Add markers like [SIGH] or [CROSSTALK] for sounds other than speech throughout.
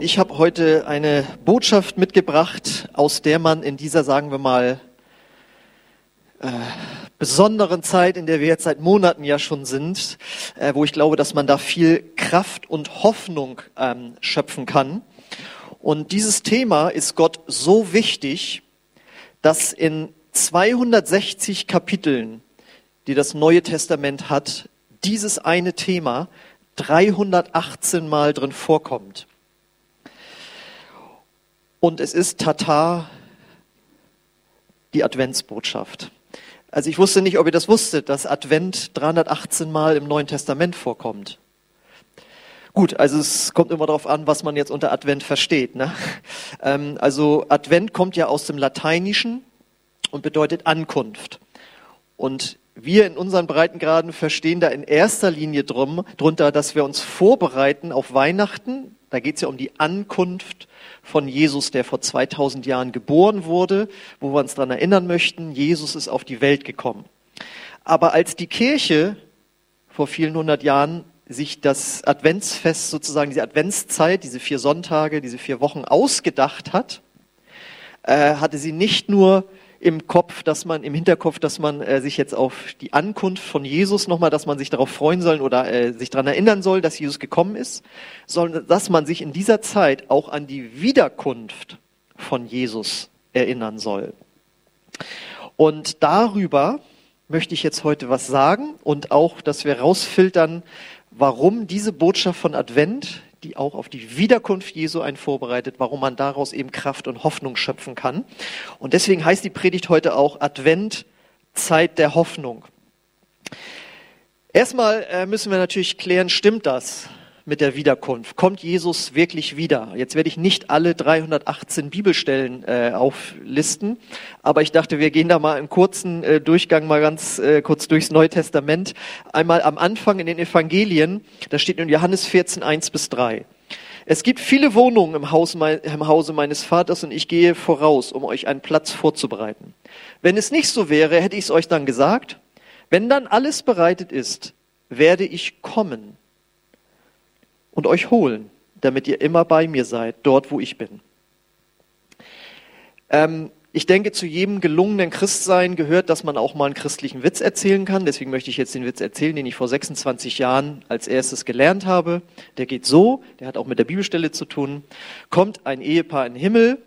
Ich habe heute eine Botschaft mitgebracht, aus der man in dieser, sagen wir mal, äh, besonderen Zeit, in der wir jetzt seit Monaten ja schon sind, äh, wo ich glaube, dass man da viel Kraft und Hoffnung ähm, schöpfen kann. Und dieses Thema ist Gott so wichtig, dass in 260 Kapiteln, die das Neue Testament hat, dieses eine Thema 318 Mal drin vorkommt. Und es ist Tatar die Adventsbotschaft. Also ich wusste nicht, ob ihr das wusstet, dass Advent 318 Mal im Neuen Testament vorkommt. Gut, also es kommt immer darauf an, was man jetzt unter Advent versteht. Ne? Ähm, also Advent kommt ja aus dem Lateinischen und bedeutet Ankunft. Und wir in unseren Breitengraden verstehen da in erster Linie drum, drunter, dass wir uns vorbereiten auf Weihnachten. Da geht es ja um die Ankunft von Jesus, der vor 2000 Jahren geboren wurde, wo wir uns daran erinnern möchten, Jesus ist auf die Welt gekommen. Aber als die Kirche vor vielen hundert Jahren sich das Adventsfest sozusagen, diese Adventszeit, diese vier Sonntage, diese vier Wochen ausgedacht hat, äh, hatte sie nicht nur im Kopf, dass man im Hinterkopf, dass man äh, sich jetzt auf die Ankunft von Jesus nochmal, dass man sich darauf freuen soll oder äh, sich daran erinnern soll, dass Jesus gekommen ist, sondern dass man sich in dieser Zeit auch an die Wiederkunft von Jesus erinnern soll. Und darüber möchte ich jetzt heute was sagen und auch, dass wir rausfiltern, warum diese Botschaft von Advent die auch auf die Wiederkunft Jesu einen vorbereitet, warum man daraus eben Kraft und Hoffnung schöpfen kann. Und deswegen heißt die Predigt heute auch Advent, Zeit der Hoffnung. Erstmal äh, müssen wir natürlich klären, stimmt das? Mit der Wiederkunft? Kommt Jesus wirklich wieder? Jetzt werde ich nicht alle 318 Bibelstellen äh, auflisten, aber ich dachte, wir gehen da mal im kurzen äh, Durchgang mal ganz äh, kurz durchs Neue Testament. Einmal am Anfang in den Evangelien, da steht in Johannes 14, 1 bis 3. Es gibt viele Wohnungen im, Haus, im Hause meines Vaters und ich gehe voraus, um euch einen Platz vorzubereiten. Wenn es nicht so wäre, hätte ich es euch dann gesagt. Wenn dann alles bereitet ist, werde ich kommen und euch holen, damit ihr immer bei mir seid, dort wo ich bin. Ähm, ich denke, zu jedem gelungenen Christsein gehört, dass man auch mal einen christlichen Witz erzählen kann. Deswegen möchte ich jetzt den Witz erzählen, den ich vor 26 Jahren als erstes gelernt habe. Der geht so, der hat auch mit der Bibelstelle zu tun. Kommt ein Ehepaar in den Himmel,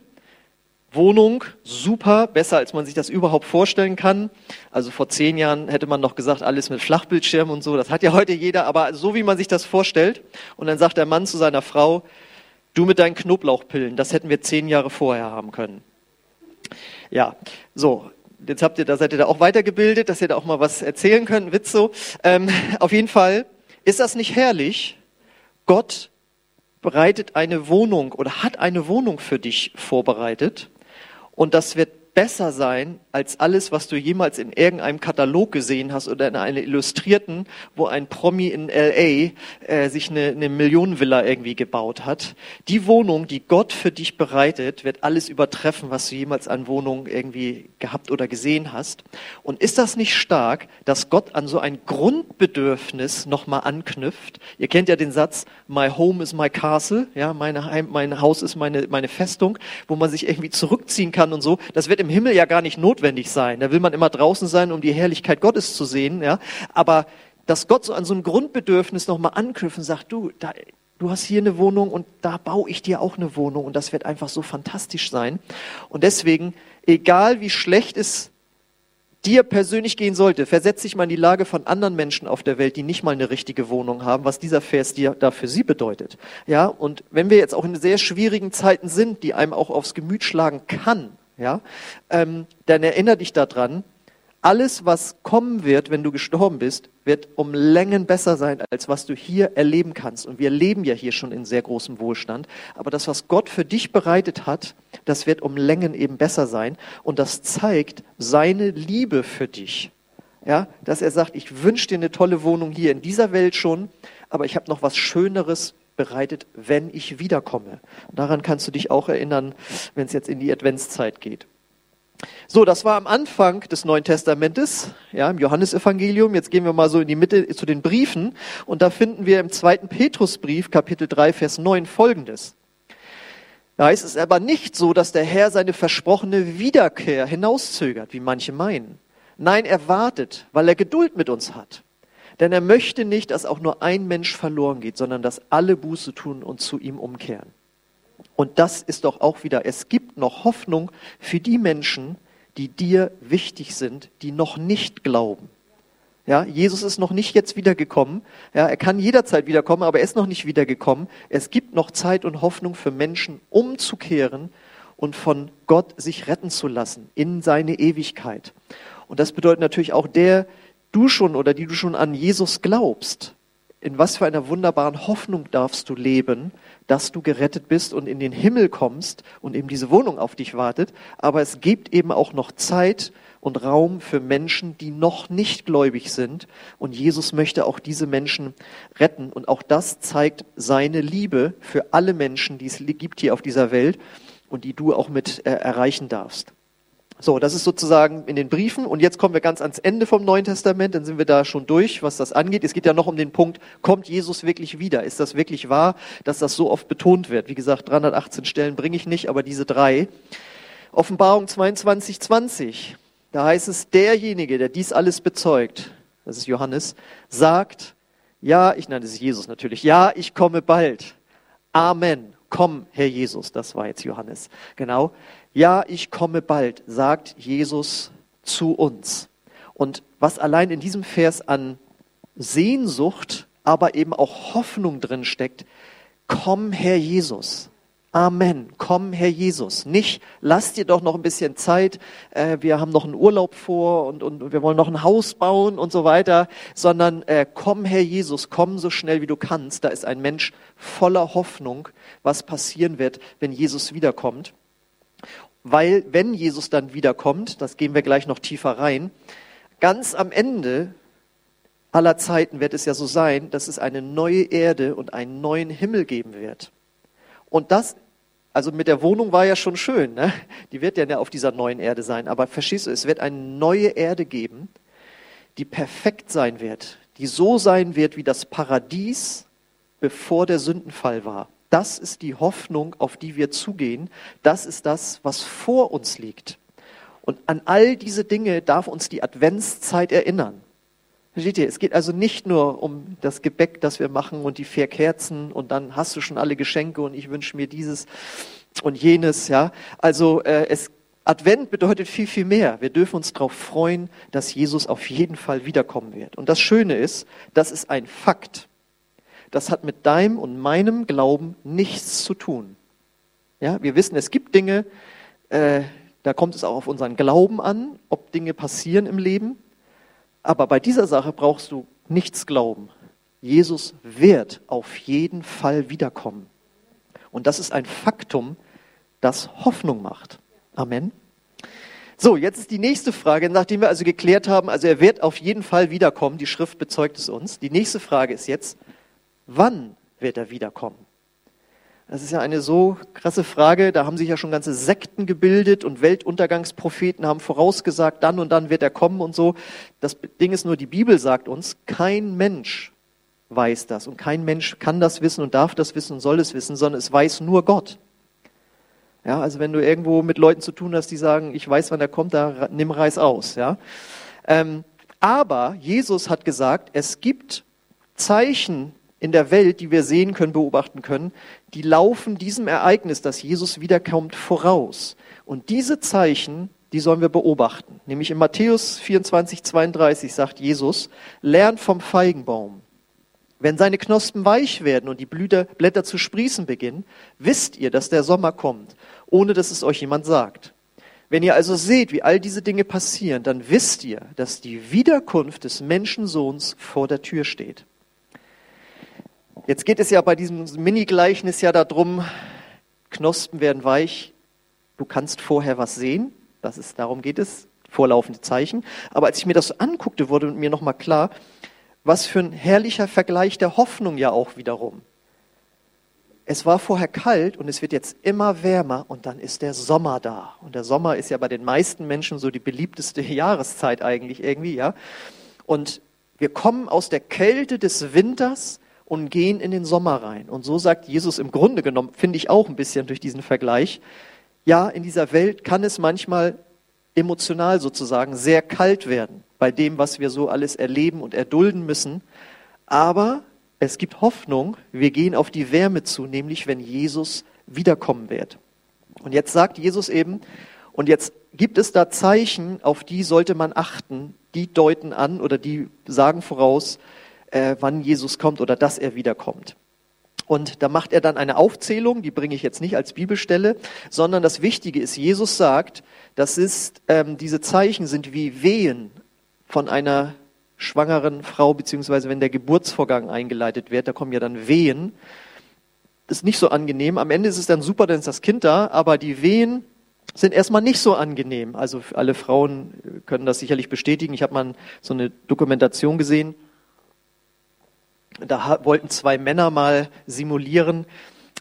Wohnung, super, besser als man sich das überhaupt vorstellen kann. Also vor zehn Jahren hätte man noch gesagt, alles mit Flachbildschirm und so. Das hat ja heute jeder, aber so wie man sich das vorstellt. Und dann sagt der Mann zu seiner Frau, du mit deinen Knoblauchpillen, das hätten wir zehn Jahre vorher haben können. Ja, so. Jetzt habt ihr, da seid ihr da auch weitergebildet, dass ihr da auch mal was erzählen könnt, Witz so. Ähm, [LAUGHS] auf jeden Fall, ist das nicht herrlich? Gott bereitet eine Wohnung oder hat eine Wohnung für dich vorbereitet und das wird besser sein als alles, was du jemals in irgendeinem Katalog gesehen hast oder in einer Illustrierten, wo ein Promi in LA äh, sich eine, eine Millionenvilla irgendwie gebaut hat. Die Wohnung, die Gott für dich bereitet, wird alles übertreffen, was du jemals an Wohnungen irgendwie gehabt oder gesehen hast. Und ist das nicht stark, dass Gott an so ein Grundbedürfnis nochmal anknüpft? Ihr kennt ja den Satz, my home is my castle, ja, meine Heim, mein Haus ist meine, meine Festung, wo man sich irgendwie zurückziehen kann und so. Das wird im Himmel ja gar nicht notwendig sein. Da will man immer draußen sein, um die Herrlichkeit Gottes zu sehen. Ja? Aber dass Gott so an so ein Grundbedürfnis nochmal anknüpft und sagt, du, da, du hast hier eine Wohnung und da baue ich dir auch eine Wohnung und das wird einfach so fantastisch sein. Und deswegen, egal wie schlecht es dir persönlich gehen sollte, versetz dich mal in die Lage von anderen Menschen auf der Welt, die nicht mal eine richtige Wohnung haben, was dieser Vers dir da für sie bedeutet. Ja, und wenn wir jetzt auch in sehr schwierigen Zeiten sind, die einem auch aufs Gemüt schlagen kann, ja, ähm, dann erinnere dich daran, alles, was kommen wird, wenn du gestorben bist, wird um Längen besser sein, als was du hier erleben kannst. Und wir leben ja hier schon in sehr großem Wohlstand. Aber das, was Gott für dich bereitet hat, das wird um Längen eben besser sein. Und das zeigt seine Liebe für dich. Ja, dass er sagt, ich wünsche dir eine tolle Wohnung hier in dieser Welt schon, aber ich habe noch was Schöneres bereitet, wenn ich wiederkomme. Daran kannst du dich auch erinnern, wenn es jetzt in die Adventszeit geht. So, das war am Anfang des Neuen Testamentes, ja, im Johannesevangelium. Jetzt gehen wir mal so in die Mitte zu den Briefen. Und da finden wir im zweiten Petrusbrief, Kapitel 3, Vers 9, folgendes. Da heißt es aber nicht so, dass der Herr seine versprochene Wiederkehr hinauszögert, wie manche meinen. Nein, er wartet, weil er Geduld mit uns hat. Denn er möchte nicht, dass auch nur ein Mensch verloren geht, sondern dass alle Buße tun und zu ihm umkehren. Und das ist doch auch wieder, es gibt noch Hoffnung für die Menschen, die dir wichtig sind, die noch nicht glauben. Ja, Jesus ist noch nicht jetzt wiedergekommen. Ja, er kann jederzeit wiederkommen, aber er ist noch nicht wiedergekommen. Es gibt noch Zeit und Hoffnung für Menschen, umzukehren und von Gott sich retten zu lassen in seine Ewigkeit. Und das bedeutet natürlich auch der, du schon oder die du schon an Jesus glaubst. In was für einer wunderbaren Hoffnung darfst du leben, dass du gerettet bist und in den Himmel kommst und eben diese Wohnung auf dich wartet. Aber es gibt eben auch noch Zeit und Raum für Menschen, die noch nicht gläubig sind. Und Jesus möchte auch diese Menschen retten. Und auch das zeigt seine Liebe für alle Menschen, die es gibt hier auf dieser Welt und die du auch mit äh, erreichen darfst. So, das ist sozusagen in den Briefen. Und jetzt kommen wir ganz ans Ende vom Neuen Testament. Dann sind wir da schon durch, was das angeht. Es geht ja noch um den Punkt, kommt Jesus wirklich wieder? Ist das wirklich wahr, dass das so oft betont wird? Wie gesagt, 318 Stellen bringe ich nicht, aber diese drei. Offenbarung 22, 20. Da heißt es, derjenige, der dies alles bezeugt, das ist Johannes, sagt, ja, ich nenne es Jesus natürlich, ja, ich komme bald. Amen. Komm, Herr Jesus. Das war jetzt Johannes. Genau. Ja, ich komme bald, sagt Jesus zu uns. Und was allein in diesem Vers an Sehnsucht, aber eben auch Hoffnung drin steckt, komm, Herr Jesus. Amen. Komm, Herr Jesus. Nicht, lass dir doch noch ein bisschen Zeit. Äh, wir haben noch einen Urlaub vor und, und wir wollen noch ein Haus bauen und so weiter, sondern äh, komm, Herr Jesus, komm so schnell wie du kannst. Da ist ein Mensch voller Hoffnung, was passieren wird, wenn Jesus wiederkommt. Weil, wenn Jesus dann wiederkommt, das gehen wir gleich noch tiefer rein, ganz am Ende aller Zeiten wird es ja so sein, dass es eine neue Erde und einen neuen Himmel geben wird. Und das, also mit der Wohnung war ja schon schön, ne? die wird ja auf dieser neuen Erde sein. Aber verstehst du, es wird eine neue Erde geben, die perfekt sein wird, die so sein wird wie das Paradies, bevor der Sündenfall war. Das ist die Hoffnung, auf die wir zugehen. Das ist das, was vor uns liegt. Und an all diese Dinge darf uns die Adventszeit erinnern. Versteht ihr? Es geht also nicht nur um das Gebäck, das wir machen und die vier Kerzen und dann hast du schon alle Geschenke und ich wünsche mir dieses und jenes, ja. Also äh, es, Advent bedeutet viel, viel mehr. Wir dürfen uns darauf freuen, dass Jesus auf jeden Fall wiederkommen wird. Und das Schöne ist, das ist ein Fakt. Das hat mit deinem und meinem Glauben nichts zu tun. Ja, wir wissen, es gibt Dinge, äh, da kommt es auch auf unseren Glauben an, ob Dinge passieren im Leben. Aber bei dieser Sache brauchst du nichts glauben. Jesus wird auf jeden Fall wiederkommen. Und das ist ein Faktum, das Hoffnung macht. Amen. So, jetzt ist die nächste Frage, nachdem wir also geklärt haben, also er wird auf jeden Fall wiederkommen, die Schrift bezeugt es uns. Die nächste Frage ist jetzt, wann wird er wiederkommen? Das ist ja eine so krasse Frage. Da haben sich ja schon ganze Sekten gebildet und Weltuntergangspropheten haben vorausgesagt, dann und dann wird er kommen und so. Das Ding ist nur, die Bibel sagt uns, kein Mensch weiß das und kein Mensch kann das wissen und darf das wissen und soll es wissen, sondern es weiß nur Gott. Ja, also wenn du irgendwo mit Leuten zu tun hast, die sagen, ich weiß, wann er kommt, da nimm Reis aus. Ja, ähm, aber Jesus hat gesagt, es gibt Zeichen in der Welt, die wir sehen können, beobachten können, die laufen diesem Ereignis, dass Jesus wiederkommt, voraus. Und diese Zeichen, die sollen wir beobachten. Nämlich in Matthäus 24, 32 sagt Jesus, lernt vom Feigenbaum. Wenn seine Knospen weich werden und die Blüter, Blätter zu sprießen beginnen, wisst ihr, dass der Sommer kommt, ohne dass es euch jemand sagt. Wenn ihr also seht, wie all diese Dinge passieren, dann wisst ihr, dass die Wiederkunft des Menschensohns vor der Tür steht. Jetzt geht es ja bei diesem Mini-Gleichnis ja darum, Knospen werden weich, du kannst vorher was sehen, das ist, darum geht es, vorlaufende Zeichen. Aber als ich mir das so anguckte, wurde mir nochmal klar, was für ein herrlicher Vergleich der Hoffnung ja auch wiederum. Es war vorher kalt und es wird jetzt immer wärmer und dann ist der Sommer da. Und der Sommer ist ja bei den meisten Menschen so die beliebteste [LAUGHS] Jahreszeit eigentlich irgendwie, ja. Und wir kommen aus der Kälte des Winters und gehen in den Sommer rein. Und so sagt Jesus im Grunde genommen, finde ich auch ein bisschen durch diesen Vergleich, ja, in dieser Welt kann es manchmal emotional sozusagen sehr kalt werden bei dem, was wir so alles erleben und erdulden müssen. Aber es gibt Hoffnung, wir gehen auf die Wärme zu, nämlich wenn Jesus wiederkommen wird. Und jetzt sagt Jesus eben, und jetzt gibt es da Zeichen, auf die sollte man achten, die deuten an oder die sagen voraus, äh, wann Jesus kommt oder dass er wiederkommt. Und da macht er dann eine Aufzählung, die bringe ich jetzt nicht als Bibelstelle, sondern das Wichtige ist, Jesus sagt, das ist, ähm, diese Zeichen sind wie Wehen von einer schwangeren Frau, beziehungsweise wenn der Geburtsvorgang eingeleitet wird, da kommen ja dann Wehen. Das ist nicht so angenehm. Am Ende ist es dann super, dann ist das Kind da, aber die Wehen sind erstmal nicht so angenehm. Also alle Frauen können das sicherlich bestätigen. Ich habe mal so eine Dokumentation gesehen. Da wollten zwei Männer mal simulieren,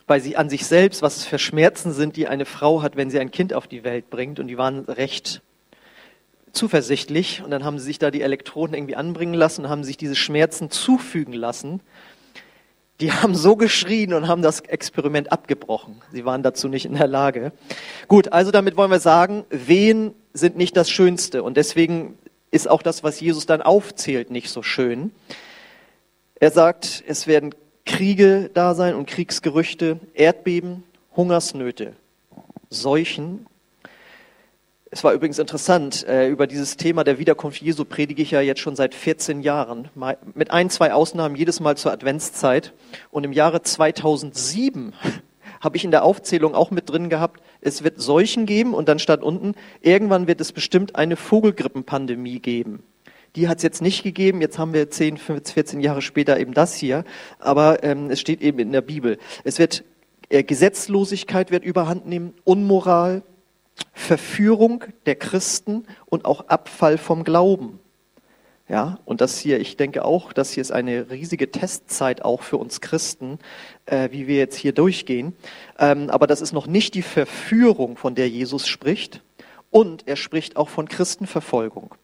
bei sie an sich selbst, was es für Schmerzen sind, die eine Frau hat, wenn sie ein Kind auf die Welt bringt. Und die waren recht zuversichtlich. Und dann haben sie sich da die Elektroden irgendwie anbringen lassen, haben sich diese Schmerzen zufügen lassen. Die haben so geschrien und haben das Experiment abgebrochen. Sie waren dazu nicht in der Lage. Gut, also damit wollen wir sagen, Wehen sind nicht das Schönste. Und deswegen ist auch das, was Jesus dann aufzählt, nicht so schön. Er sagt, es werden Kriege da sein und Kriegsgerüchte, Erdbeben, Hungersnöte, Seuchen es war übrigens interessant, äh, über dieses Thema der Wiederkunft Jesu predige ich ja jetzt schon seit 14 Jahren, mit ein, zwei Ausnahmen jedes Mal zur Adventszeit. Und im Jahre 2007 [LAUGHS] habe ich in der Aufzählung auch mit drin gehabt, es wird Seuchen geben und dann stand unten, irgendwann wird es bestimmt eine Vogelgrippenpandemie geben. Die hat es jetzt nicht gegeben, jetzt haben wir 10, 15, 14 Jahre später eben das hier, aber ähm, es steht eben in der Bibel. Es wird äh, Gesetzlosigkeit wird überhand nehmen, Unmoral, Verführung der Christen und auch Abfall vom Glauben. Ja, und das hier, ich denke auch, das hier ist eine riesige Testzeit auch für uns Christen, äh, wie wir jetzt hier durchgehen. Ähm, aber das ist noch nicht die Verführung, von der Jesus spricht. Und er spricht auch von Christenverfolgung.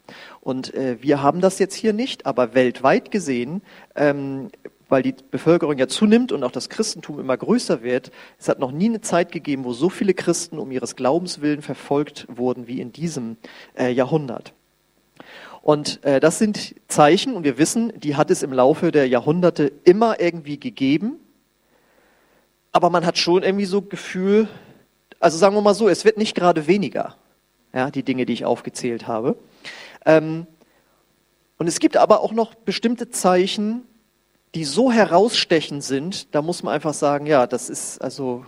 Und äh, wir haben das jetzt hier nicht, aber weltweit gesehen ähm, weil die Bevölkerung ja zunimmt und auch das Christentum immer größer wird. Es hat noch nie eine Zeit gegeben, wo so viele Christen um ihres Glaubens willen verfolgt wurden wie in diesem äh, Jahrhundert. Und äh, das sind Zeichen, und wir wissen, die hat es im Laufe der Jahrhunderte immer irgendwie gegeben. Aber man hat schon irgendwie so Gefühl, also sagen wir mal so, es wird nicht gerade weniger, ja, die Dinge, die ich aufgezählt habe. Ähm, und es gibt aber auch noch bestimmte Zeichen, die so herausstechend sind, da muss man einfach sagen, ja, das ist also,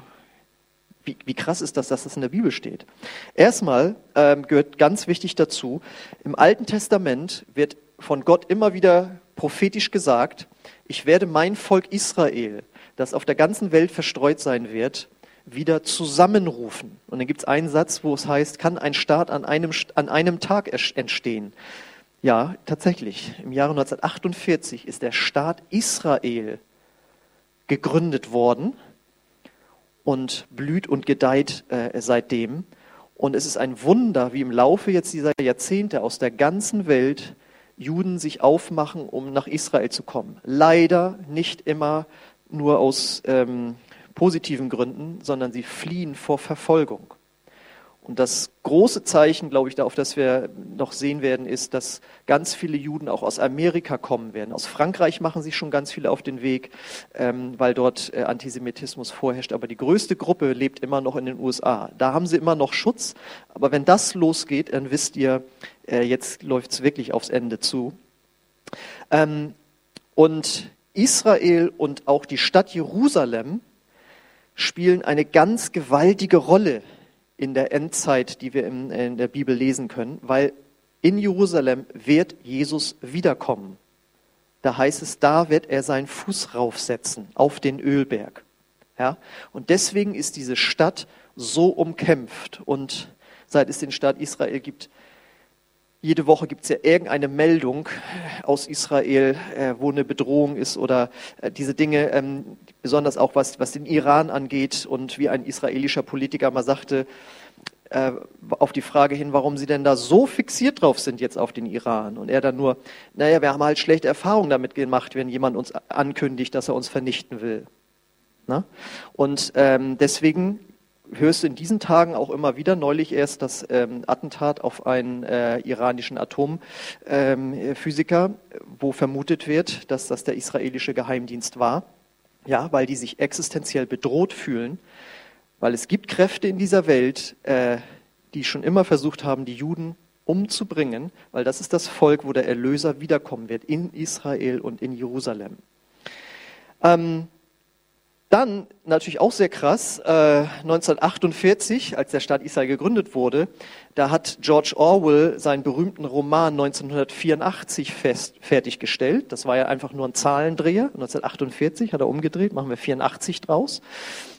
wie, wie krass ist das, dass das in der Bibel steht. Erstmal ähm, gehört ganz wichtig dazu, im Alten Testament wird von Gott immer wieder prophetisch gesagt, ich werde mein Volk Israel, das auf der ganzen Welt verstreut sein wird, wieder zusammenrufen. Und dann gibt es einen Satz, wo es heißt, kann ein Staat an einem, an einem Tag entstehen? Ja, tatsächlich. Im Jahre 1948 ist der Staat Israel gegründet worden und blüht und gedeiht äh, seitdem. Und es ist ein Wunder, wie im Laufe jetzt dieser Jahrzehnte aus der ganzen Welt Juden sich aufmachen, um nach Israel zu kommen. Leider nicht immer nur aus ähm, positiven Gründen, sondern sie fliehen vor Verfolgung. Und das große Zeichen, glaube ich, darauf, das wir noch sehen werden, ist, dass ganz viele Juden auch aus Amerika kommen werden. Aus Frankreich machen sich schon ganz viele auf den Weg, ähm, weil dort äh, Antisemitismus vorherrscht. Aber die größte Gruppe lebt immer noch in den USA. Da haben sie immer noch Schutz. Aber wenn das losgeht, dann wisst ihr, äh, jetzt läuft es wirklich aufs Ende zu. Ähm, und Israel und auch die Stadt Jerusalem spielen eine ganz gewaltige Rolle in der Endzeit, die wir in, in der Bibel lesen können, weil in Jerusalem wird Jesus wiederkommen. Da heißt es, da wird er seinen Fuß raufsetzen auf den Ölberg. Ja? Und deswegen ist diese Stadt so umkämpft. Und seit es den Staat Israel gibt, jede Woche gibt es ja irgendeine Meldung aus Israel, äh, wo eine Bedrohung ist oder äh, diese Dinge, ähm, besonders auch was, was den Iran angeht und wie ein israelischer Politiker mal sagte, äh, auf die Frage hin, warum sie denn da so fixiert drauf sind jetzt auf den Iran. Und er dann nur, naja, wir haben halt schlechte Erfahrungen damit gemacht, wenn jemand uns ankündigt, dass er uns vernichten will. Na? Und ähm, deswegen hörst du in diesen Tagen auch immer wieder, neulich erst das ähm, Attentat auf einen äh, iranischen Atomphysiker, ähm, wo vermutet wird, dass das der israelische Geheimdienst war. Ja, weil die sich existenziell bedroht fühlen, weil es gibt Kräfte in dieser Welt, äh, die schon immer versucht haben, die Juden umzubringen, weil das ist das Volk, wo der Erlöser wiederkommen wird, in Israel und in Jerusalem. Ähm, dann natürlich auch sehr krass, äh, 1948, als der Staat Israel gegründet wurde, da hat George Orwell seinen berühmten Roman 1984 fest, fertiggestellt. Das war ja einfach nur ein Zahlendreher. 1948 hat er umgedreht, machen wir 84 draus.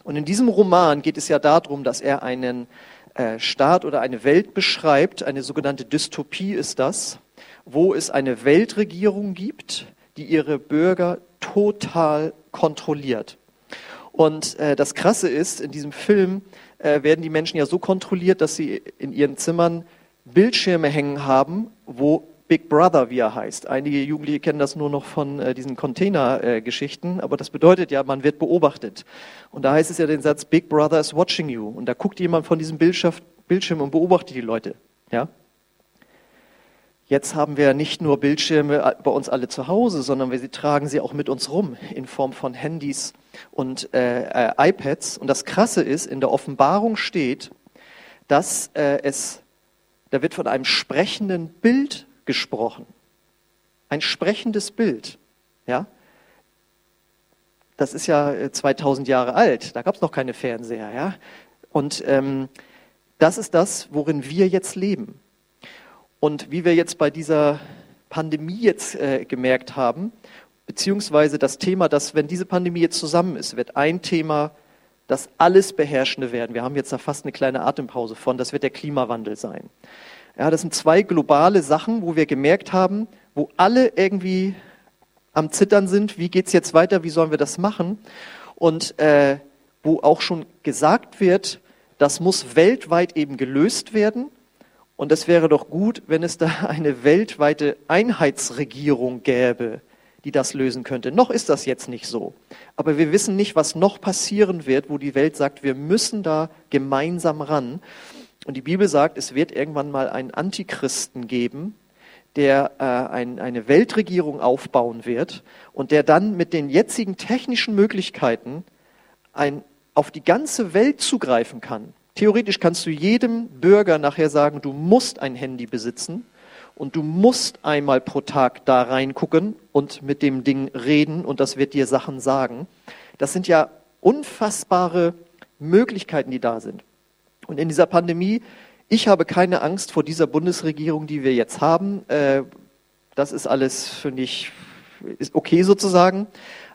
Und in diesem Roman geht es ja darum, dass er einen äh, Staat oder eine Welt beschreibt, eine sogenannte Dystopie ist das, wo es eine Weltregierung gibt, die ihre Bürger total kontrolliert. Und äh, das Krasse ist, in diesem Film äh, werden die Menschen ja so kontrolliert, dass sie in ihren Zimmern Bildschirme hängen haben, wo Big Brother, wie er heißt. Einige Jugendliche kennen das nur noch von äh, diesen Container-Geschichten, aber das bedeutet ja, man wird beobachtet. Und da heißt es ja den Satz, Big Brother is watching you. Und da guckt jemand von diesem Bildschirm und beobachtet die Leute. Ja? Jetzt haben wir nicht nur Bildschirme äh, bei uns alle zu Hause, sondern wir tragen sie auch mit uns rum in Form von Handys und äh, äh, iPads. Und das Krasse ist, in der Offenbarung steht, dass äh, es, da wird von einem sprechenden Bild gesprochen. Ein sprechendes Bild. Ja? Das ist ja 2000 äh, Jahre alt. Da gab es noch keine Fernseher. Ja? Und ähm, das ist das, worin wir jetzt leben. Und wie wir jetzt bei dieser Pandemie jetzt äh, gemerkt haben, beziehungsweise das Thema, dass wenn diese Pandemie jetzt zusammen ist, wird ein Thema das alles Beherrschende werden. Wir haben jetzt da fast eine kleine Atempause von, das wird der Klimawandel sein. Ja, das sind zwei globale Sachen, wo wir gemerkt haben, wo alle irgendwie am Zittern sind, wie geht es jetzt weiter, wie sollen wir das machen? Und äh, wo auch schon gesagt wird, das muss weltweit eben gelöst werden und es wäre doch gut, wenn es da [LAUGHS] eine weltweite Einheitsregierung gäbe, die das lösen könnte. Noch ist das jetzt nicht so. Aber wir wissen nicht, was noch passieren wird, wo die Welt sagt, wir müssen da gemeinsam ran. Und die Bibel sagt, es wird irgendwann mal einen Antichristen geben, der äh, ein, eine Weltregierung aufbauen wird und der dann mit den jetzigen technischen Möglichkeiten ein, auf die ganze Welt zugreifen kann. Theoretisch kannst du jedem Bürger nachher sagen, du musst ein Handy besitzen und du musst einmal pro Tag da reingucken und mit dem Ding reden und das wird dir Sachen sagen. Das sind ja unfassbare Möglichkeiten, die da sind. Und in dieser Pandemie, ich habe keine Angst vor dieser Bundesregierung, die wir jetzt haben. Äh, das ist alles, finde ich, okay sozusagen.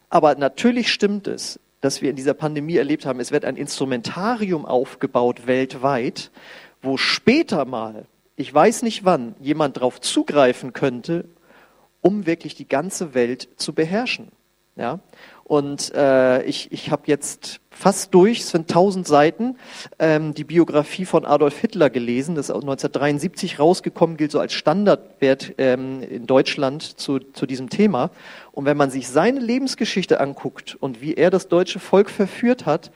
Aber natürlich stimmt es, das wir in dieser Pandemie erlebt haben. Es wird ein Instrumentarium aufgebaut weltweit, wo später mal, ich weiß nicht wann, jemand darauf zugreifen könnte, um wirklich die ganze Welt zu beherrschen. Ja? Und äh, ich, ich habe jetzt fast durch, es sind tausend Seiten, ähm, die Biografie von Adolf Hitler gelesen. Das ist 1973 rausgekommen, gilt so als Standardwert ähm, in Deutschland zu, zu diesem Thema. Und wenn man sich seine Lebensgeschichte anguckt und wie er das deutsche Volk verführt hat,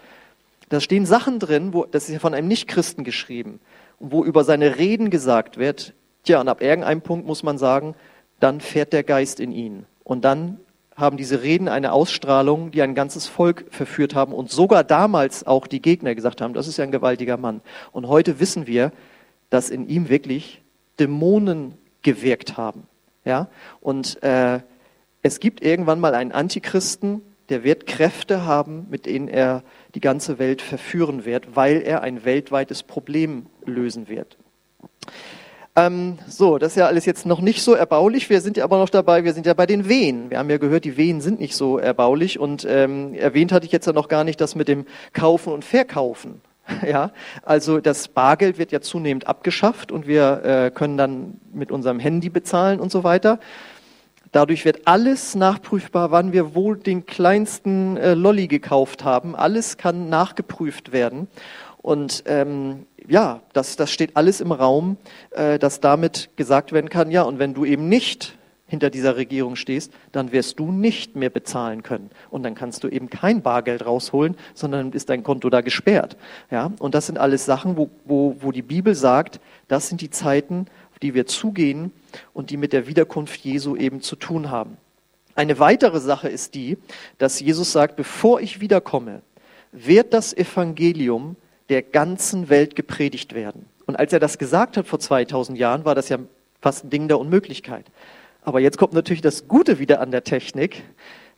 da stehen Sachen drin, wo, das ist ja von einem Nichtchristen geschrieben, wo über seine Reden gesagt wird, tja, und ab irgendeinem Punkt muss man sagen, dann fährt der Geist in ihn. Und dann haben diese Reden eine Ausstrahlung, die ein ganzes Volk verführt haben und sogar damals auch die Gegner gesagt haben, das ist ja ein gewaltiger Mann. Und heute wissen wir, dass in ihm wirklich Dämonen gewirkt haben. Ja? Und äh, es gibt irgendwann mal einen Antichristen, der wird Kräfte haben, mit denen er die ganze Welt verführen wird, weil er ein weltweites Problem lösen wird. Ähm, so, das ist ja alles jetzt noch nicht so erbaulich. Wir sind ja aber noch dabei, wir sind ja bei den Wehen. Wir haben ja gehört, die Wehen sind nicht so erbaulich. Und ähm, erwähnt hatte ich jetzt ja noch gar nicht das mit dem Kaufen und Verkaufen. [LAUGHS] Ja, also das Bargeld wird ja zunehmend abgeschafft und wir äh, können dann mit unserem Handy bezahlen und so weiter. Dadurch wird alles nachprüfbar, wann wir wohl den kleinsten äh, Lolli gekauft haben. Alles kann nachgeprüft werden. Und ähm, ja, das, das steht alles im Raum, äh, dass damit gesagt werden kann, ja, und wenn du eben nicht hinter dieser Regierung stehst, dann wirst du nicht mehr bezahlen können. Und dann kannst du eben kein Bargeld rausholen, sondern ist dein Konto da gesperrt. Ja, und das sind alles Sachen, wo, wo, wo die Bibel sagt, das sind die Zeiten, auf die wir zugehen und die mit der Wiederkunft Jesu eben zu tun haben. Eine weitere Sache ist die, dass Jesus sagt, bevor ich wiederkomme, wird das Evangelium der ganzen Welt gepredigt werden. Und als er das gesagt hat vor 2000 Jahren, war das ja fast ein Ding der Unmöglichkeit. Aber jetzt kommt natürlich das Gute wieder an der Technik.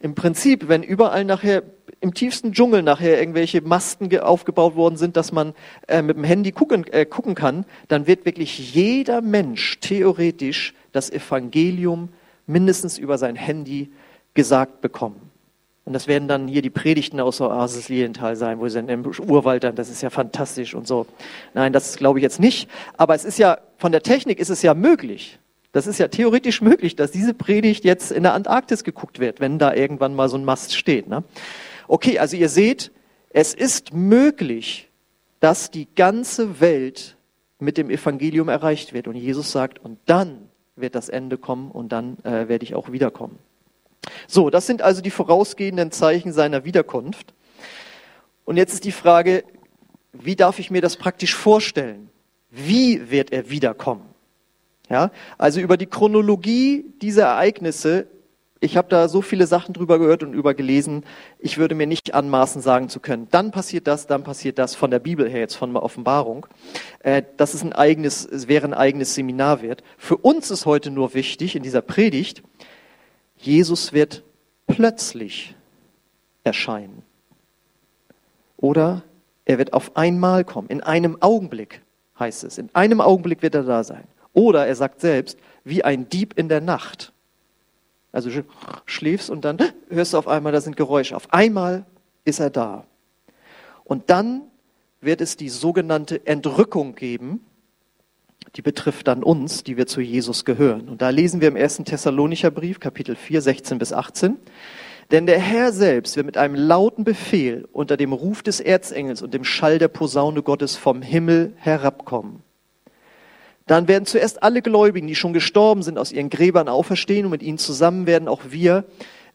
Im Prinzip, wenn überall nachher im tiefsten Dschungel nachher irgendwelche Masten aufgebaut worden sind, dass man äh, mit dem Handy gucken, äh, gucken kann, dann wird wirklich jeder Mensch theoretisch das Evangelium mindestens über sein Handy gesagt bekommen. Und das werden dann hier die Predigten aus Oasis Lilienthal sein, wo sie dann im Urwald dann, das ist ja fantastisch und so. Nein, das glaube ich jetzt nicht. Aber es ist ja, von der Technik ist es ja möglich. Das ist ja theoretisch möglich, dass diese Predigt jetzt in der Antarktis geguckt wird, wenn da irgendwann mal so ein Mast steht. Ne? Okay, also ihr seht, es ist möglich, dass die ganze Welt mit dem Evangelium erreicht wird. Und Jesus sagt, und dann wird das Ende kommen und dann äh, werde ich auch wiederkommen. So, das sind also die vorausgehenden Zeichen seiner Wiederkunft. Und jetzt ist die Frage, wie darf ich mir das praktisch vorstellen? Wie wird er wiederkommen? Ja, also über die Chronologie dieser Ereignisse, ich habe da so viele Sachen drüber gehört und über gelesen, ich würde mir nicht anmaßen sagen zu können, dann passiert das, dann passiert das von der Bibel her, jetzt von der Offenbarung. Äh, dass es ein eigenes, es wäre ein eigenes Seminar wert. Für uns ist heute nur wichtig in dieser Predigt, Jesus wird plötzlich erscheinen. Oder er wird auf einmal kommen, in einem Augenblick heißt es. In einem Augenblick wird er da sein. Oder er sagt selbst, wie ein Dieb in der Nacht. Also schläfst und dann hörst du auf einmal, da sind Geräusche. Auf einmal ist er da. Und dann wird es die sogenannte Entrückung geben. Die betrifft dann uns, die wir zu Jesus gehören. Und da lesen wir im ersten Thessalonicher Brief, Kapitel 4, 16 bis 18. Denn der Herr selbst wird mit einem lauten Befehl unter dem Ruf des Erzengels und dem Schall der Posaune Gottes vom Himmel herabkommen. Dann werden zuerst alle Gläubigen, die schon gestorben sind, aus ihren Gräbern auferstehen und mit ihnen zusammen werden auch wir,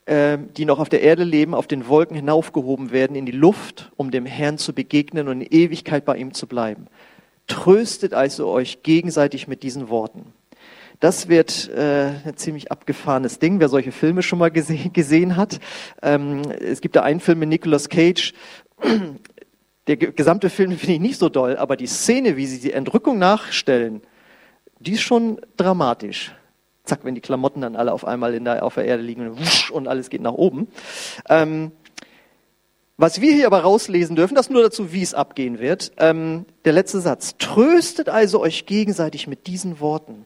äh, die noch auf der Erde leben, auf den Wolken hinaufgehoben werden in die Luft, um dem Herrn zu begegnen und in Ewigkeit bei ihm zu bleiben. Tröstet also euch gegenseitig mit diesen Worten. Das wird äh, ein ziemlich abgefahrenes Ding, wer solche Filme schon mal gese gesehen hat. Ähm, es gibt da einen Film mit Nicolas Cage. Der gesamte Film finde ich nicht so doll, aber die Szene, wie sie die Entrückung nachstellen, die ist schon dramatisch. Zack, wenn die Klamotten dann alle auf einmal in der, auf der Erde liegen und, alles geht nach oben. Ähm, was wir hier aber rauslesen dürfen, das nur dazu, wie es abgehen wird. Ähm, der letzte Satz. Tröstet also euch gegenseitig mit diesen Worten.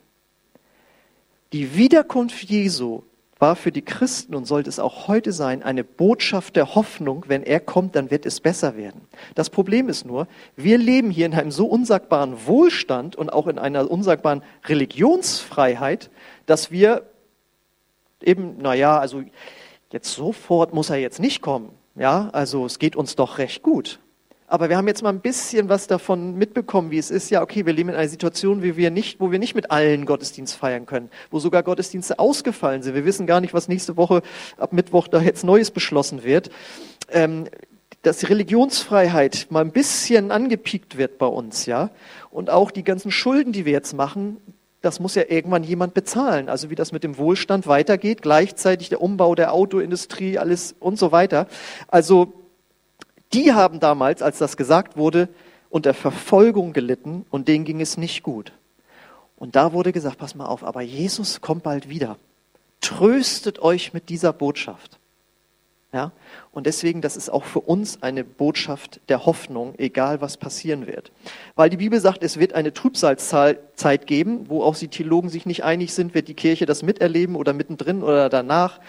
Die Wiederkunft Jesu war für die Christen und sollte es auch heute sein, eine Botschaft der Hoffnung, wenn er kommt, dann wird es besser werden. Das Problem ist nur, wir leben hier in einem so unsagbaren Wohlstand und auch in einer unsagbaren Religionsfreiheit, dass wir eben, naja, also jetzt sofort muss er jetzt nicht kommen. Ja, also es geht uns doch recht gut. Aber wir haben jetzt mal ein bisschen was davon mitbekommen, wie es ist. Ja, okay, wir leben in einer Situation, wie wir nicht, wo wir nicht mit allen Gottesdienst feiern können, wo sogar Gottesdienste ausgefallen sind. Wir wissen gar nicht, was nächste Woche ab Mittwoch da jetzt Neues beschlossen wird. Ähm, dass die Religionsfreiheit mal ein bisschen angepiekt wird bei uns, ja. Und auch die ganzen Schulden, die wir jetzt machen, das muss ja irgendwann jemand bezahlen. Also wie das mit dem Wohlstand weitergeht, gleichzeitig der Umbau der Autoindustrie, alles und so weiter. Also die haben damals, als das gesagt wurde, unter Verfolgung gelitten und denen ging es nicht gut. Und da wurde gesagt, pass mal auf, aber Jesus kommt bald wieder. Tröstet euch mit dieser Botschaft. Ja? Und deswegen, das ist auch für uns eine Botschaft der Hoffnung, egal was passieren wird. Weil die Bibel sagt, es wird eine Trübsalzeit geben, wo auch die Theologen sich nicht einig sind, wird die Kirche das miterleben oder mittendrin oder danach.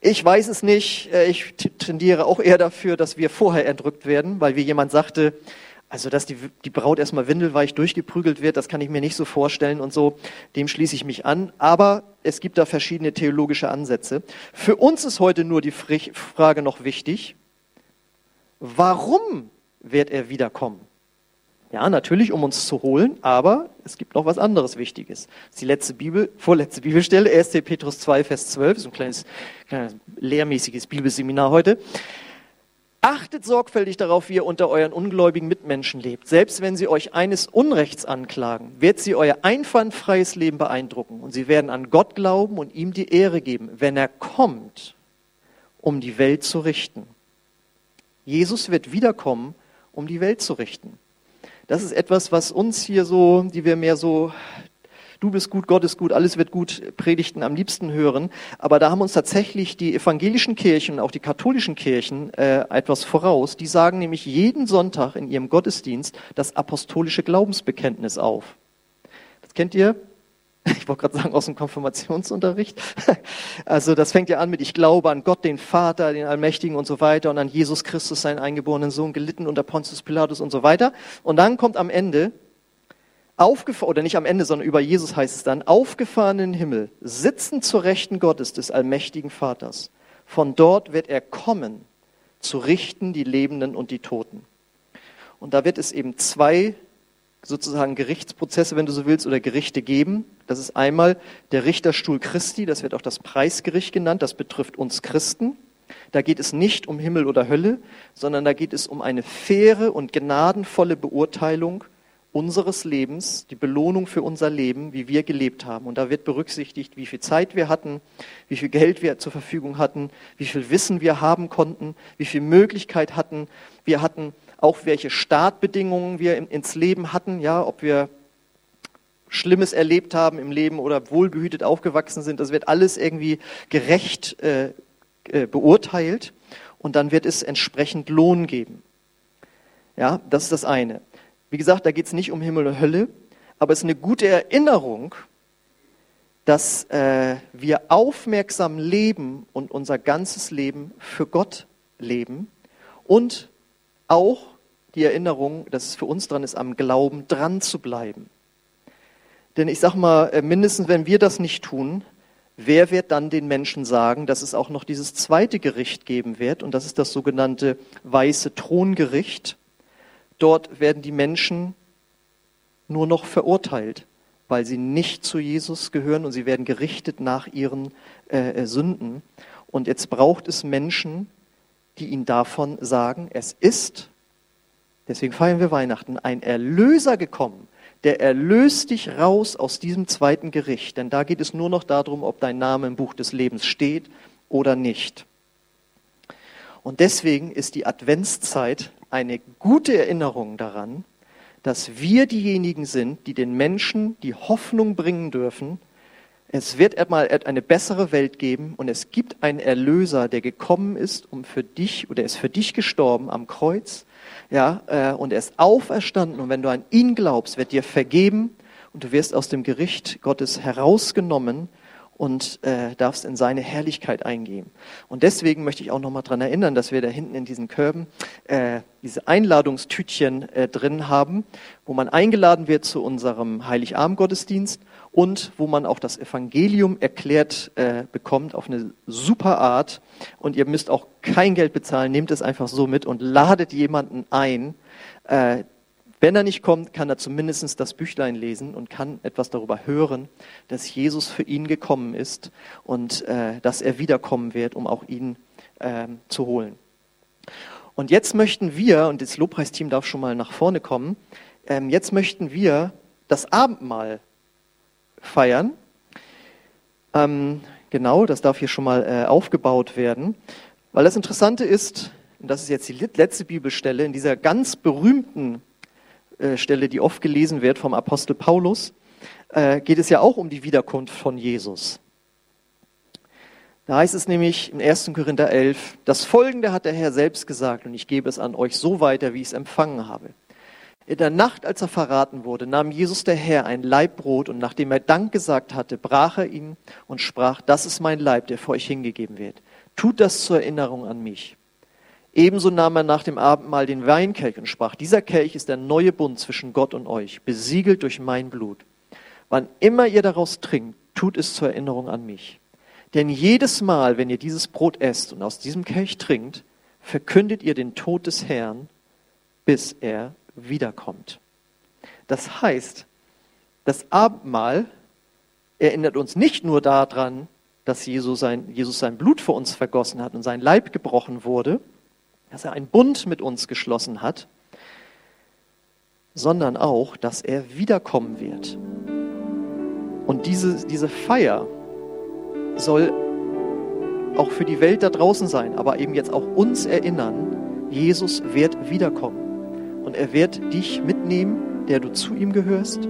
Ich weiß es nicht. Äh, ich tendiere auch eher dafür, dass wir vorher entrückt werden, weil wie jemand sagte, also dass die, die Braut erstmal windelweich durchgeprügelt wird, das kann ich mir nicht so vorstellen und so, dem schließe ich mich an. Aber es gibt da verschiedene theologische Ansätze. Für uns ist heute nur die Frage noch wichtig, warum wird er wiederkommen? Ja, natürlich, um uns zu holen, aber es gibt noch was anderes Wichtiges. Das ist die letzte Bibel, vorletzte Bibelstelle, 1. Petrus 2, Vers 12, so ein kleines, kleines lehrmäßiges Bibelseminar heute. Achtet sorgfältig darauf, wie ihr unter euren ungläubigen Mitmenschen lebt. Selbst wenn sie euch eines Unrechts anklagen, wird sie euer einwandfreies Leben beeindrucken und sie werden an Gott glauben und ihm die Ehre geben, wenn er kommt, um die Welt zu richten. Jesus wird wiederkommen, um die Welt zu richten. Das ist etwas, was uns hier so, die wir mehr so du bist gut, Gott ist gut, alles wird gut, Predigten am liebsten hören. Aber da haben uns tatsächlich die evangelischen Kirchen, auch die katholischen Kirchen äh, etwas voraus. Die sagen nämlich jeden Sonntag in ihrem Gottesdienst das apostolische Glaubensbekenntnis auf. Das kennt ihr? [LAUGHS] Ich wollte gerade sagen aus dem Konfirmationsunterricht. [LAUGHS] Also das fängt ja an mit Ich glaube an Gott, den Vater, den Allmächtigen und so weiter und an Jesus Christus, seinen eingeborenen Sohn, gelitten unter Pontius Pilatus und so weiter. Und dann kommt am Ende aufgefahren, oder nicht am Ende, sondern über Jesus heißt es dann, aufgefahren in den Himmel, sitzen zur Rechten Gottes, des allmächtigen Vaters. Von dort wird er kommen, zu richten die Lebenden und die Toten. Und da wird es eben zwei sozusagen Gerichtsprozesse, wenn du so willst, oder Gerichte geben. Das ist einmal der Richterstuhl Christi, das wird auch das Preisgericht genannt, das betrifft uns Christen. Da geht es nicht um Himmel oder Hölle, sondern da geht es um eine faire und gnadenvolle Beurteilung unseres Lebens, die Belohnung für unser Leben, wie wir gelebt haben. Und da wird berücksichtigt, wie viel Zeit wir hatten, wie viel Geld wir zur Verfügung hatten, wie viel Wissen wir haben konnten, wie viel Möglichkeit hatten. Wir hatten auch welche Startbedingungen wir ins Leben hatten, ja, ob wir Schlimmes erlebt haben im Leben oder wohlbehütet aufgewachsen sind. Das wird alles irgendwie gerecht äh, äh, beurteilt und dann wird es entsprechend Lohn geben. Ja, das ist das eine. Wie gesagt, da geht es nicht um Himmel und Hölle, aber es ist eine gute Erinnerung, dass äh, wir aufmerksam leben und unser ganzes Leben für Gott leben und auch die Erinnerung, dass es für uns dran ist, am Glauben dran zu bleiben. Denn ich sage mal, äh, mindestens wenn wir das nicht tun, wer wird dann den Menschen sagen, dass es auch noch dieses zweite Gericht geben wird? Und das ist das sogenannte weiße Throngericht. Dort werden die Menschen nur noch verurteilt, weil sie nicht zu Jesus gehören und sie werden gerichtet nach ihren äh, äh, Sünden. Und jetzt braucht es Menschen, die ihnen davon sagen, es ist, deswegen feiern wir Weihnachten, ein Erlöser gekommen, der erlöst dich raus aus diesem zweiten Gericht. Denn da geht es nur noch darum, ob dein Name im Buch des Lebens steht oder nicht. Und deswegen ist die Adventszeit eine gute Erinnerung daran, dass wir diejenigen sind, die den Menschen die Hoffnung bringen dürfen, es wird einmal eine bessere Welt geben und es gibt einen Erlöser, der gekommen ist, um für dich, oder er ist für dich gestorben am Kreuz, ja, äh, und er ist auferstanden und wenn du an ihn glaubst, wird dir vergeben und du wirst aus dem Gericht Gottes herausgenommen und äh, darfst in seine Herrlichkeit eingehen. Und deswegen möchte ich auch nochmal daran erinnern, dass wir da hinten in diesen Körben äh, diese Einladungstütchen äh, drin haben, wo man eingeladen wird zu unserem Heiligabend-Gottesdienst und wo man auch das Evangelium erklärt äh, bekommt auf eine super Art. Und ihr müsst auch kein Geld bezahlen, nehmt es einfach so mit und ladet jemanden ein, äh, wenn er nicht kommt, kann er zumindest das Büchlein lesen und kann etwas darüber hören, dass Jesus für ihn gekommen ist und äh, dass er wiederkommen wird, um auch ihn äh, zu holen. Und jetzt möchten wir, und das Lobpreisteam darf schon mal nach vorne kommen, ähm, jetzt möchten wir das Abendmahl feiern. Ähm, genau, das darf hier schon mal äh, aufgebaut werden. Weil das Interessante ist, und das ist jetzt die letzte Bibelstelle, in dieser ganz berühmten äh, Stelle, die oft gelesen wird vom Apostel Paulus, äh, geht es ja auch um die Wiederkunft von Jesus. Da heißt es nämlich in 1. Korinther 11, das Folgende hat der Herr selbst gesagt und ich gebe es an euch so weiter, wie ich es empfangen habe. In der Nacht, als er verraten wurde, nahm Jesus der Herr ein Laib Brot und nachdem er Dank gesagt hatte, brach er ihn und sprach, das ist mein Leib, der für euch hingegeben wird. Tut das zur Erinnerung an mich. Ebenso nahm er nach dem Abendmahl den Weinkelch und sprach, dieser Kelch ist der neue Bund zwischen Gott und euch, besiegelt durch mein Blut. Wann immer ihr daraus trinkt, tut es zur Erinnerung an mich. Denn jedes Mal, wenn ihr dieses Brot esst und aus diesem Kelch trinkt, verkündet ihr den Tod des Herrn, bis er wiederkommt. Das heißt, das Abendmahl erinnert uns nicht nur daran, dass Jesus sein, Jesus sein Blut für uns vergossen hat und sein Leib gebrochen wurde, dass er einen Bund mit uns geschlossen hat, sondern auch, dass er wiederkommen wird. Und diese, diese Feier soll auch für die Welt da draußen sein, aber eben jetzt auch uns erinnern, Jesus wird wiederkommen. Und er wird dich mitnehmen, der du zu ihm gehörst,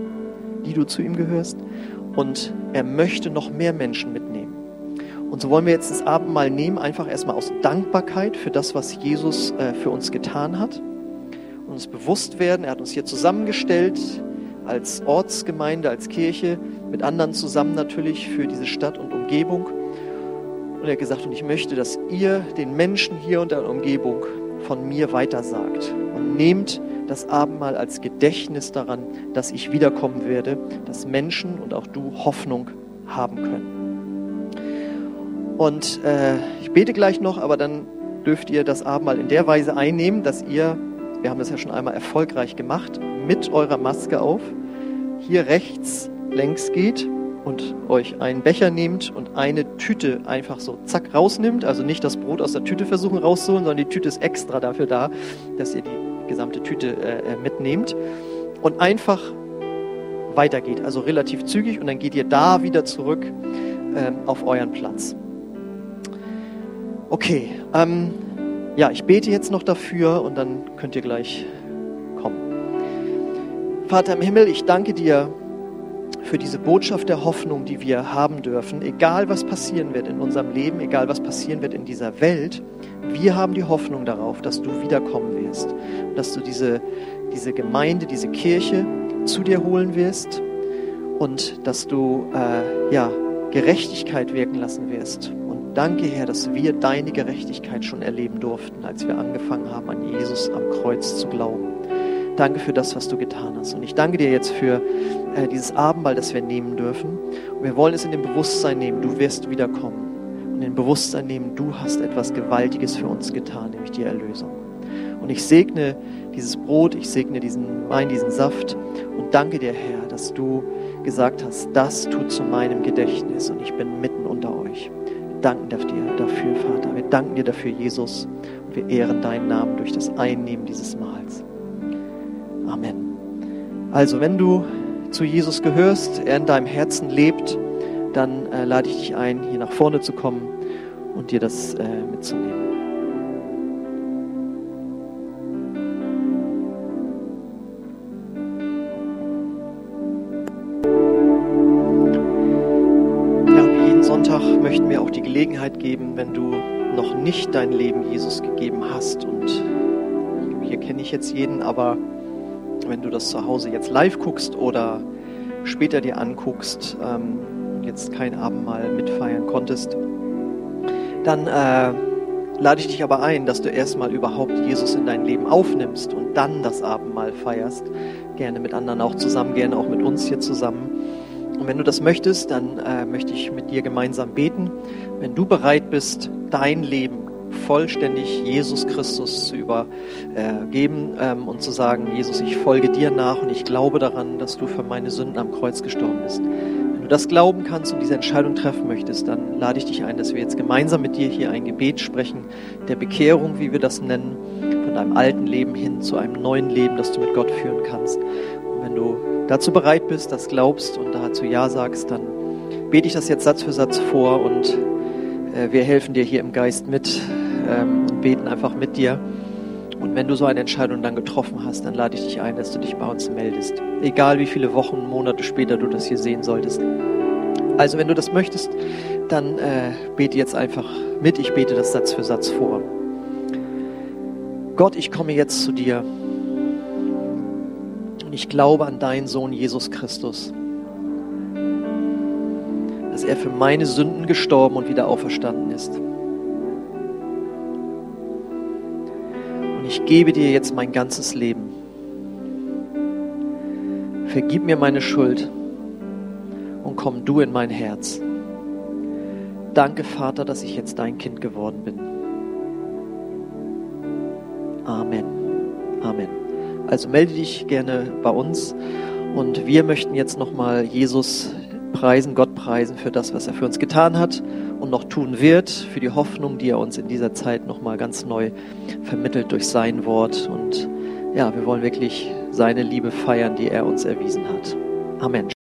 die du zu ihm gehörst. Und er möchte noch mehr Menschen mitnehmen. Und so wollen wir jetzt das Abendmahl nehmen, einfach erstmal aus Dankbarkeit für das, was Jesus äh, für uns getan hat. Und uns bewusst werden, er hat uns hier zusammengestellt als Ortsgemeinde, als Kirche, mit anderen zusammen natürlich für diese Stadt und Umgebung. Und er hat gesagt, und ich möchte, dass ihr den Menschen hier und der Umgebung von mir weitersagt. Und nehmt das Abendmahl als Gedächtnis daran, dass ich wiederkommen werde, dass Menschen und auch du Hoffnung haben können. Und äh, ich bete gleich noch, aber dann dürft ihr das Abendmahl in der Weise einnehmen, dass ihr, wir haben das ja schon einmal erfolgreich gemacht, mit eurer Maske auf, hier rechts längs geht und euch einen Becher nehmt und eine Tüte einfach so zack rausnimmt. Also nicht das Brot aus der Tüte versuchen rauszuholen, sondern die Tüte ist extra dafür da, dass ihr die gesamte Tüte äh, äh, mitnehmt und einfach weitergeht. Also relativ zügig und dann geht ihr da wieder zurück ähm, auf euren Platz. Okay, ähm, ja, ich bete jetzt noch dafür und dann könnt ihr gleich kommen. Vater im Himmel, ich danke dir für diese Botschaft der Hoffnung, die wir haben dürfen, egal was passieren wird in unserem Leben, egal was passieren wird in dieser Welt, wir haben die Hoffnung darauf, dass du wiederkommen wirst, dass du diese, diese Gemeinde, diese Kirche zu dir holen wirst und dass du äh, ja, Gerechtigkeit wirken lassen wirst. Danke, Herr, dass wir deine Gerechtigkeit schon erleben durften, als wir angefangen haben, an Jesus am Kreuz zu glauben. Danke für das, was du getan hast. Und ich danke dir jetzt für äh, dieses Abendmahl, das wir nehmen dürfen. Und wir wollen es in dem Bewusstsein nehmen, du wirst wiederkommen. Und in dem Bewusstsein nehmen, du hast etwas Gewaltiges für uns getan, nämlich die Erlösung. Und ich segne dieses Brot, ich segne diesen Wein, diesen Saft und danke dir, Herr, dass du gesagt hast, das tut zu meinem Gedächtnis und ich bin. Wir danken dir dafür, Vater. Wir danken dir dafür, Jesus. Und wir ehren deinen Namen durch das Einnehmen dieses Mahls. Amen. Also, wenn du zu Jesus gehörst, er in deinem Herzen lebt, dann äh, lade ich dich ein, hier nach vorne zu kommen und dir das äh, mitzunehmen. Gelegenheit geben, wenn du noch nicht dein Leben Jesus gegeben hast und hier kenne ich jetzt jeden, aber wenn du das zu Hause jetzt live guckst oder später dir anguckst, ähm, jetzt kein Abendmahl mitfeiern konntest, dann äh, lade ich dich aber ein, dass du erstmal überhaupt Jesus in dein Leben aufnimmst und dann das Abendmahl feierst. Gerne mit anderen auch zusammen, gerne auch mit uns hier zusammen. Und wenn du das möchtest, dann äh, möchte ich mit dir gemeinsam beten. Wenn du bereit bist, dein Leben vollständig Jesus Christus zu übergeben ähm, und zu sagen, Jesus, ich folge dir nach und ich glaube daran, dass du für meine Sünden am Kreuz gestorben bist. Wenn du das glauben kannst und diese Entscheidung treffen möchtest, dann lade ich dich ein, dass wir jetzt gemeinsam mit dir hier ein Gebet sprechen, der Bekehrung, wie wir das nennen, von deinem alten Leben hin zu einem neuen Leben, das du mit Gott führen kannst. Und wenn du dazu bereit bist, das glaubst und dazu Ja sagst, dann bete ich das jetzt Satz für Satz vor und äh, wir helfen dir hier im Geist mit ähm, und beten einfach mit dir. Und wenn du so eine Entscheidung dann getroffen hast, dann lade ich dich ein, dass du dich bei uns meldest. Egal wie viele Wochen, Monate später du das hier sehen solltest. Also wenn du das möchtest, dann äh, bete jetzt einfach mit. Ich bete das Satz für Satz vor. Gott, ich komme jetzt zu dir und ich glaube an deinen Sohn Jesus Christus dass er für meine Sünden gestorben und wieder auferstanden ist. Und ich gebe dir jetzt mein ganzes Leben. Vergib mir meine Schuld und komm du in mein Herz. Danke, Vater, dass ich jetzt dein Kind geworden bin. Amen. Amen. Also melde dich gerne bei uns. Und wir möchten jetzt nochmal Jesus preisen, Gott preisen für das, was er für uns getan hat und noch tun wird, für die Hoffnung, die er uns in dieser Zeit nochmal ganz neu vermittelt durch sein Wort. Und ja, wir wollen wirklich seine Liebe feiern, die er uns erwiesen hat. Amen.